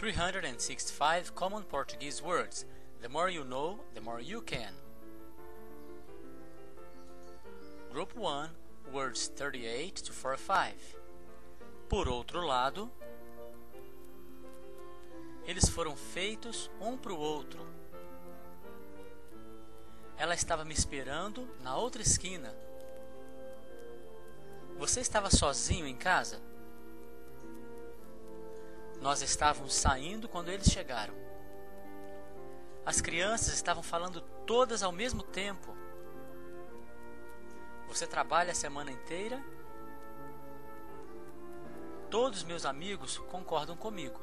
365 Common Portuguese Words. The more you know, the more you can. Group 1, words 38 to 45. Por outro lado, eles foram feitos um para o outro. Ela estava me esperando na outra esquina. Você estava sozinho em casa? Nós estávamos saindo quando eles chegaram. As crianças estavam falando todas ao mesmo tempo. Você trabalha a semana inteira? Todos meus amigos concordam comigo.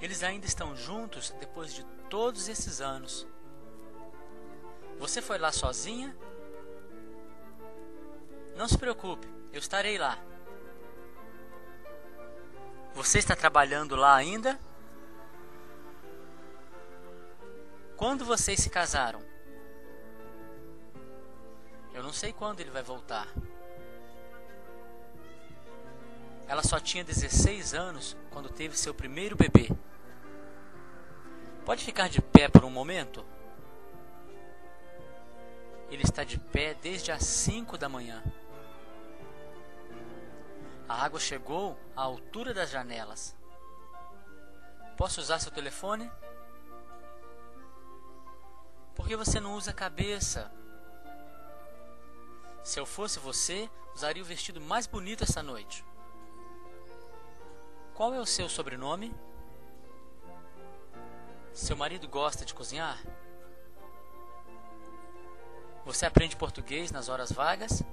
Eles ainda estão juntos depois de todos esses anos. Você foi lá sozinha? Não se preocupe, eu estarei lá. Você está trabalhando lá ainda? Quando vocês se casaram? Eu não sei quando ele vai voltar. Ela só tinha 16 anos quando teve seu primeiro bebê. Pode ficar de pé por um momento? Ele está de pé desde as 5 da manhã. A água chegou à altura das janelas. Posso usar seu telefone? Por que você não usa a cabeça? Se eu fosse você, usaria o vestido mais bonito essa noite. Qual é o seu sobrenome? Seu marido gosta de cozinhar? Você aprende português nas horas vagas?